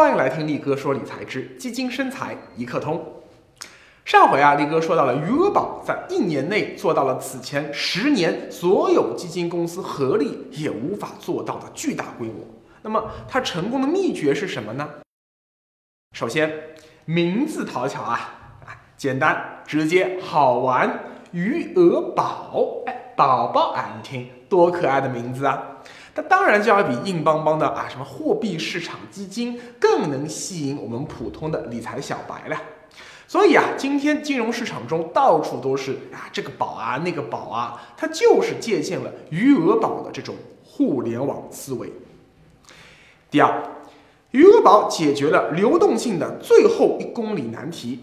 欢迎来听力哥说理财之基金生财一课通。上回啊，力哥说到了余额宝在一年内做到了此前十年所有基金公司合力也无法做到的巨大规模。那么它成功的秘诀是什么呢？首先，名字讨巧啊，简单直接好玩，余额宝，哎，宝宝俺，听多可爱的名字啊！它当然就要比硬邦邦的啊什么货币市场基金更能吸引我们普通的理财小白了。所以啊，今天金融市场中到处都是啊这个宝啊那个宝啊，它就是借鉴了余额宝的这种互联网思维。第二，余额宝解决了流动性的最后一公里难题。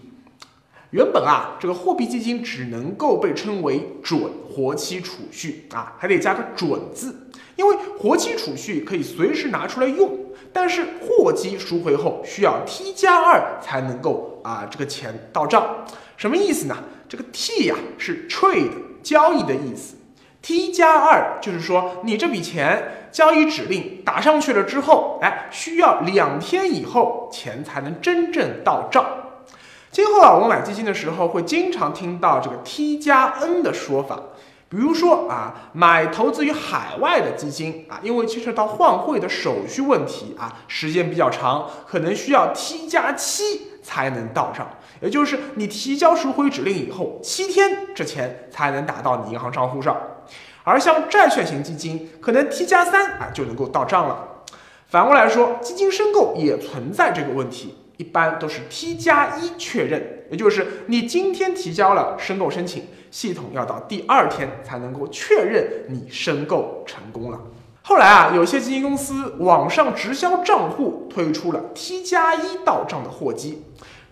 原本啊，这个货币基金只能够被称为准活期储蓄啊，还得加个准字，因为活期储蓄可以随时拿出来用，但是货基赎回后需要 T 加二才能够啊这个钱到账，什么意思呢？这个 T 呀是 trade 交易的意思，T 加二就是说你这笔钱交易指令打上去了之后，哎，需要两天以后钱才能真正到账。今后啊，我们买基金的时候会经常听到这个 T 加 N 的说法，比如说啊，买投资于海外的基金啊，因为牵涉到换汇的手续问题啊，时间比较长，可能需要 T 加七才能到账，也就是你提交赎回指令以后七天，这钱才能打到你银行账户上。而像债券型基金，可能 T 加三啊就能够到账了。反过来说，基金申购也存在这个问题。一般都是 T 加一确认，也就是你今天提交了申购申请，系统要到第二天才能够确认你申购成功了。后来啊，有些基金公司网上直销账户推出了 T 加一到账的货基，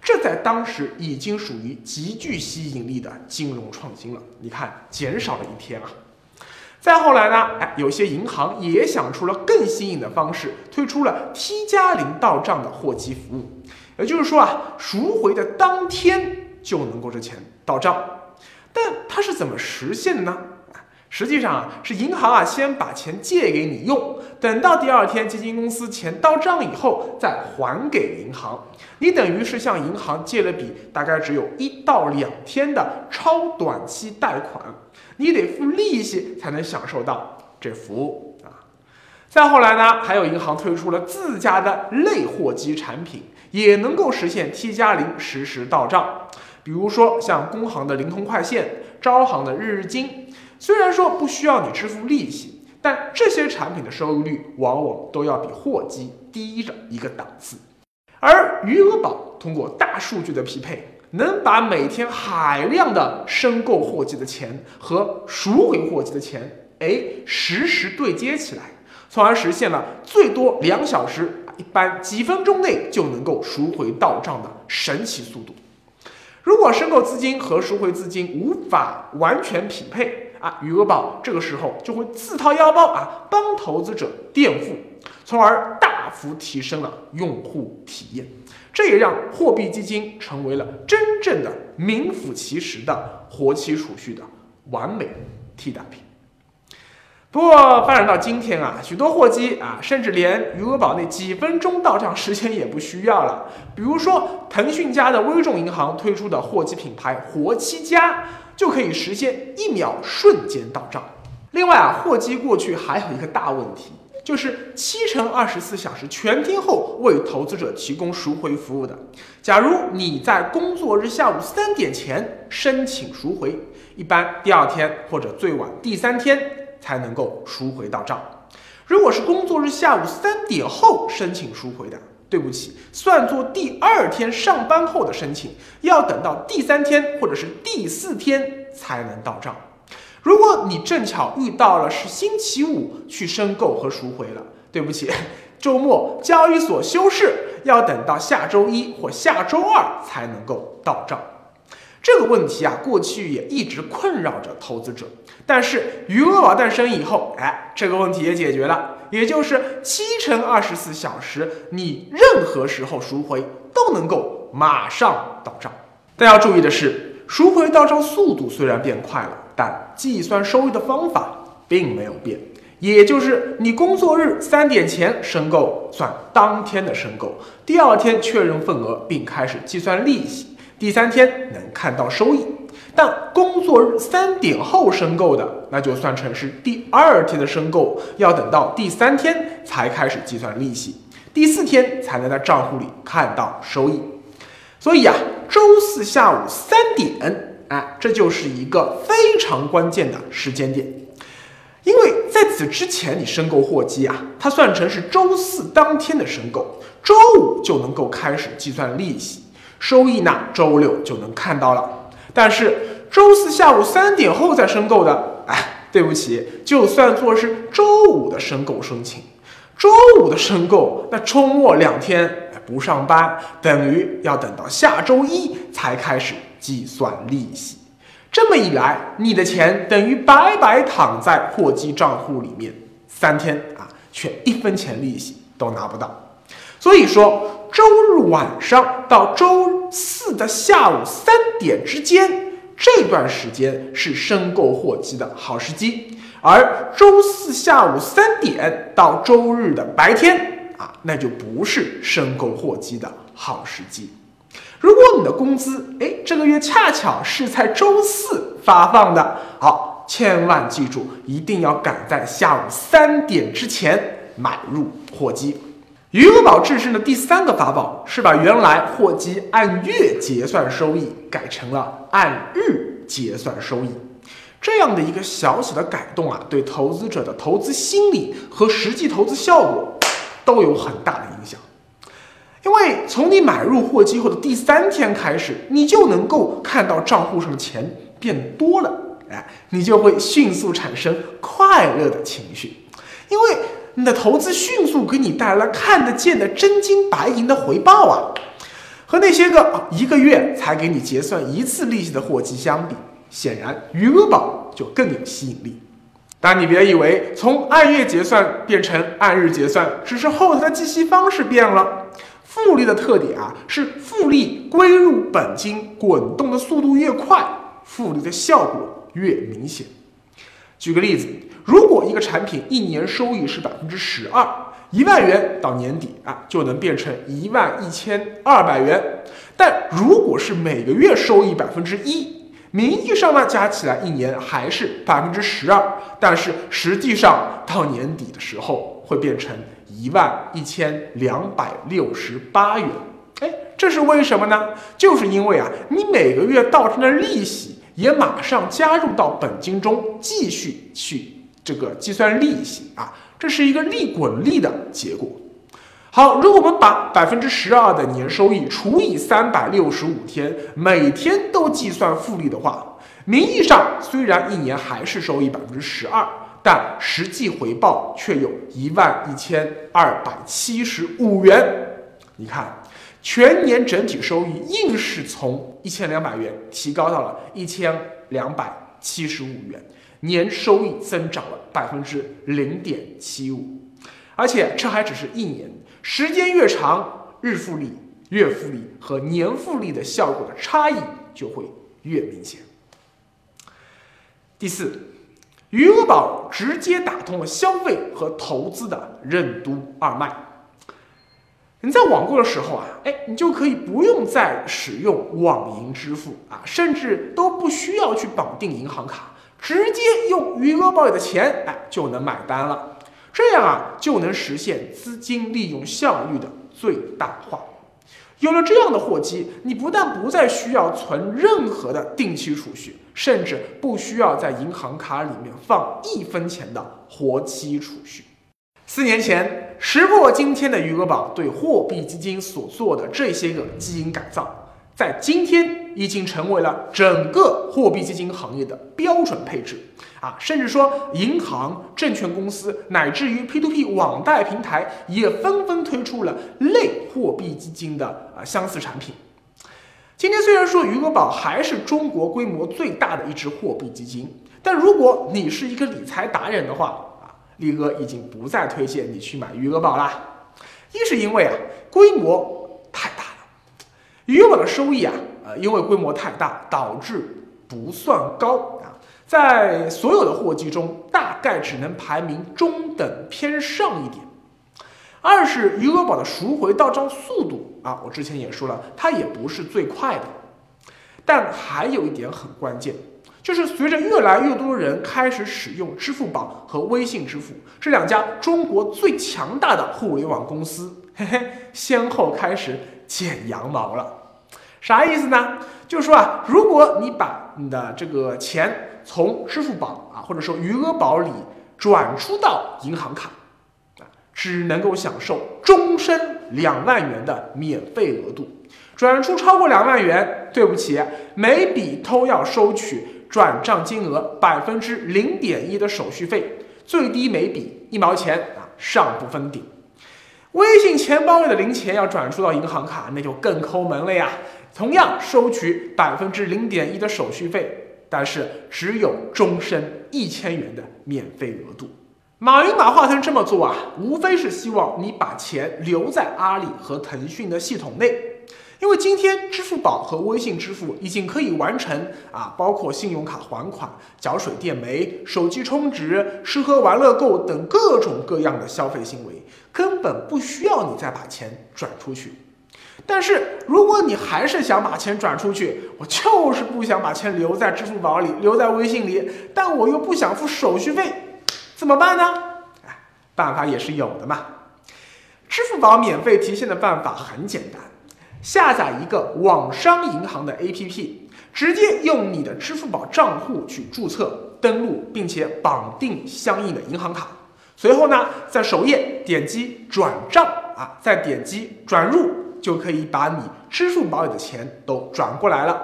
这在当时已经属于极具吸引力的金融创新了。你看，减少了一天啊。再后来呢？哎，有些银行也想出了更新颖的方式，推出了 T 加零到账的货基服务。也就是说啊，赎回的当天就能够这钱到账。但它是怎么实现的呢？实际上啊，是银行啊先把钱借给你用，等到第二天基金公司钱到账以后再还给银行。你等于是向银行借了笔大概只有一到两天的超短期贷款。你得付利息才能享受到这服务！再后来呢，还有银行推出了自家的类货基产品，也能够实现 T 加零实时到账。比如说像工行的灵通快线、招行的日日金，虽然说不需要你支付利息，但这些产品的收益率往往都要比货基低着一个档次。而余额宝通过大数据的匹配。能把每天海量的申购货基的钱和赎回货基的钱，哎，实时对接起来，从而实现了最多两小时，一般几分钟内就能够赎回到账的神奇速度。如果申购资金和赎回资金无法完全匹配啊，余额宝这个时候就会自掏腰包啊，帮投资者垫付，从而大幅提升了用户体验。这也让货币基金成为了真正的名副其实的活期储蓄的完美替代品。不过发展到今天啊，许多货基啊，甚至连余额宝那几分钟到账时间也不需要了。比如说，腾讯家的微众银行推出的货基品牌“活期加”，就可以实现一秒瞬间到账。另外啊，货基过去还有一个大问题。就是七乘二十四小时全天候为投资者提供赎回服务的。假如你在工作日下午三点前申请赎回，一般第二天或者最晚第三天才能够赎回到账。如果是工作日下午三点后申请赎回的，对不起，算作第二天上班后的申请，要等到第三天或者是第四天才能到账。如果你正巧遇到了是星期五去申购和赎回了，对不起，周末交易所休市，要等到下周一或下周二才能够到账。这个问题啊，过去也一直困扰着投资者。但是余额宝诞生以后，哎，这个问题也解决了，也就是七乘二十四小时，你任何时候赎回都能够马上到账。但要注意的是，赎回到账速度虽然变快了。但计算收益的方法并没有变，也就是你工作日三点前申购算当天的申购，第二天确认份额并开始计算利息，第三天能看到收益。但工作日三点后申购的，那就算成是第二天的申购，要等到第三天才开始计算利息，第四天才能在账户里看到收益。所以啊，周四下午三点，哎，这就是一个非常关键的时间点，因为在此之前你申购货基啊，它算成是周四当天的申购，周五就能够开始计算利息，收益呢，周六就能看到了。但是周四下午三点后再申购的，哎，对不起，就算作是周五的申购申请，周五的申购，那周末两天。不上班等于要等到下周一才开始计算利息，这么一来，你的钱等于白白躺在货基账户里面三天啊，却一分钱利息都拿不到。所以说，周日晚上到周四的下午三点之间这段时间是申购货基的好时机，而周四下午三点到周日的白天。啊，那就不是申购货基的好时机。如果你的工资，哎，这个月恰巧是在周四发放的，好，千万记住，一定要赶在下午三点之前买入货基。余额宝制胜的第三个法宝是把原来货基按月结算收益改成了按日结算收益，这样的一个小小的改动啊，对投资者的投资心理和实际投资效果。都有很大的影响，因为从你买入货基后的第三天开始，你就能够看到账户上的钱变多了，哎，你就会迅速产生快乐的情绪，因为你的投资迅速给你带来了看得见的真金白银的回报啊，和那些个一个月才给你结算一次利息的货基相比，显然余额宝就更有吸引力。但你别以为从按月结算变成按日结算，只是后台的计息方式变了。复利的特点啊，是复利归入本金滚动的速度越快，复利的效果越明显。举个例子，如果一个产品一年收益是百分之十二，一万元到年底啊就能变成一万一千二百元。但如果是每个月收益百分之一，名义上呢，加起来一年还是百分之十二，但是实际上到年底的时候会变成一万一千两百六十八元。哎，这是为什么呢？就是因为啊，你每个月到账的利息也马上加入到本金中，继续去这个计算利息啊，这是一个利滚利的结果。好，如果我们把百分之十二的年收益除以三百六十五天，每天都计算复利的话，名义上虽然一年还是收益百分之十二，但实际回报却有一万一千二百七十五元。你看，全年整体收益硬是从一千两百元提高到了一千两百七十五元，年收益增长了百分之零点七五，而且这还只是一年。时间越长，日复利、月复利和年复利的效果的差异就会越明显。第四，余额宝直接打通了消费和投资的任督二脉。你在网购的时候啊，哎，你就可以不用再使用网银支付啊，甚至都不需要去绑定银行卡，直接用余额宝里的钱，哎，就能买单了。这样啊，就能实现资金利用效率的最大化。有了这样的货基，你不但不再需要存任何的定期储蓄，甚至不需要在银行卡里面放一分钱的活期储蓄。四年前，识破今天的余额宝对货币基金所做的这些个基因改造，在今天已经成为了整个货币基金行业的标准配置。啊，甚至说银行、证券公司乃至于 P2P 网贷平台也纷纷推出了类货币基金的啊相似产品。今天虽然说余额宝还是中国规模最大的一支货币基金，但如果你是一个理财达人的话啊，力哥已经不再推荐你去买余额宝啦。一是因为啊规模太大了，余额宝的收益啊因为规模太大导致不算高啊。在所有的货基中，大概只能排名中等偏上一点。二是余额宝的赎回到账速度啊，我之前也说了，它也不是最快的。但还有一点很关键，就是随着越来越多人开始使用支付宝和微信支付这两家中国最强大的互联网公司，嘿嘿，先后开始剪羊毛了。啥意思呢？就是说啊，如果你把你的这个钱从支付宝啊，或者说余额宝里转出到银行卡，啊，只能够享受终身两万元的免费额度。转出超过两万元，对不起，每笔都要收取转账金额百分之零点一的手续费，最低每笔一毛钱啊，上不封顶。微信钱包里的零钱要转出到银行卡，那就更抠门了呀。同样收取百分之零点一的手续费，但是只有终身一千元的免费额度。马云马化腾这么做啊，无非是希望你把钱留在阿里和腾讯的系统内，因为今天支付宝和微信支付已经可以完成啊，包括信用卡还款、缴水电煤、手机充值、吃喝玩乐购等各种各样的消费行为，根本不需要你再把钱转出去。但是，如果你还是想把钱转出去，我就是不想把钱留在支付宝里，留在微信里，但我又不想付手续费，怎么办呢？哎，办法也是有的嘛。支付宝免费提现的办法很简单，下载一个网商银行的 APP，直接用你的支付宝账户去注册、登录，并且绑定相应的银行卡。随后呢，在首页点击转账啊，再点击转入。就可以把你支付宝里的钱都转过来了，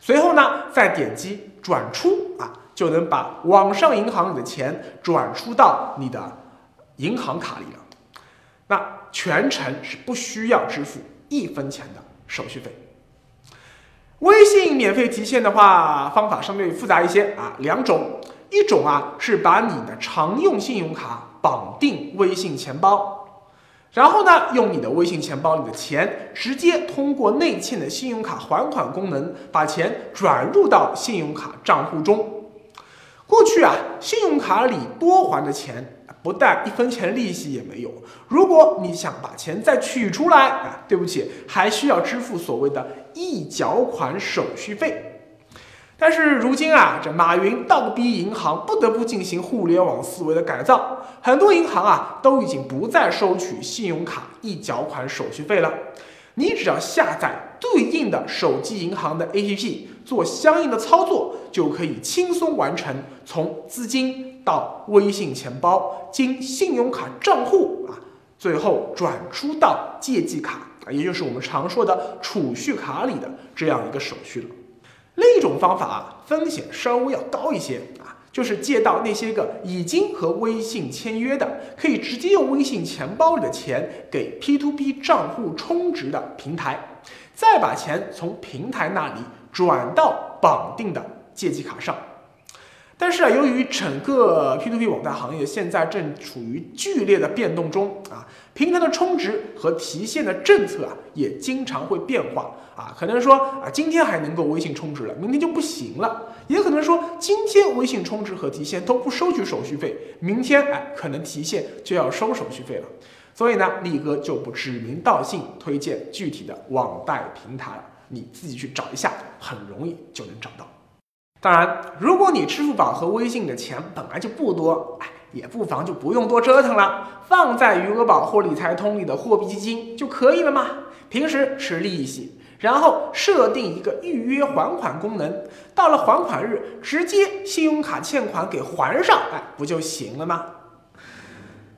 随后呢，再点击转出啊，就能把网上银行里的钱转出到你的银行卡里了。那全程是不需要支付一分钱的手续费。微信免费提现的话，方法相对复杂一些啊，两种，一种啊是把你的常用信用卡绑定微信钱包。然后呢，用你的微信钱包里的钱，直接通过内嵌的信用卡还款功能，把钱转入到信用卡账户中。过去啊，信用卡里多还的钱，不但一分钱利息也没有。如果你想把钱再取出来，啊，对不起，还需要支付所谓的一缴款手续费。但是如今啊，这马云倒逼银行不得不进行互联网思维的改造，很多银行啊都已经不再收取信用卡一缴款手续费了。你只要下载对应的手机银行的 APP，做相应的操作，就可以轻松完成从资金到微信钱包，经信用卡账户啊，最后转出到借记卡啊，也就是我们常说的储蓄卡里的这样一个手续了。另一种方法啊，风险稍微要高一些啊，就是借到那些个已经和微信签约的，可以直接用微信钱包里的钱给 P to P 账户充值的平台，再把钱从平台那里转到绑定的借记卡上。但是啊，由于整个 P to P 网贷行业现在正处于剧烈的变动中啊，平台的充值和提现的政策啊也经常会变化。啊，可能说啊今天还能够微信充值了，明天就不行了；也可能说今天微信充值和提现都不收取手续费，明天哎可能提现就要收手续费了。所以呢，力哥就不指名道姓推荐具体的网贷平台了，你自己去找一下，很容易就能找到。当然，如果你支付宝和微信的钱本来就不多，哎，也不妨就不用多折腾了，放在余额宝或理财通里的货币基金就可以了嘛。平时吃利息，然后设定一个预约还款功能，到了还款日直接信用卡欠款给还上，哎，不就行了吗？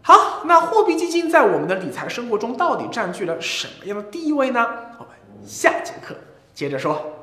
好，那货币基金在我们的理财生活中到底占据了什么样的地位呢？我们下节课接着说。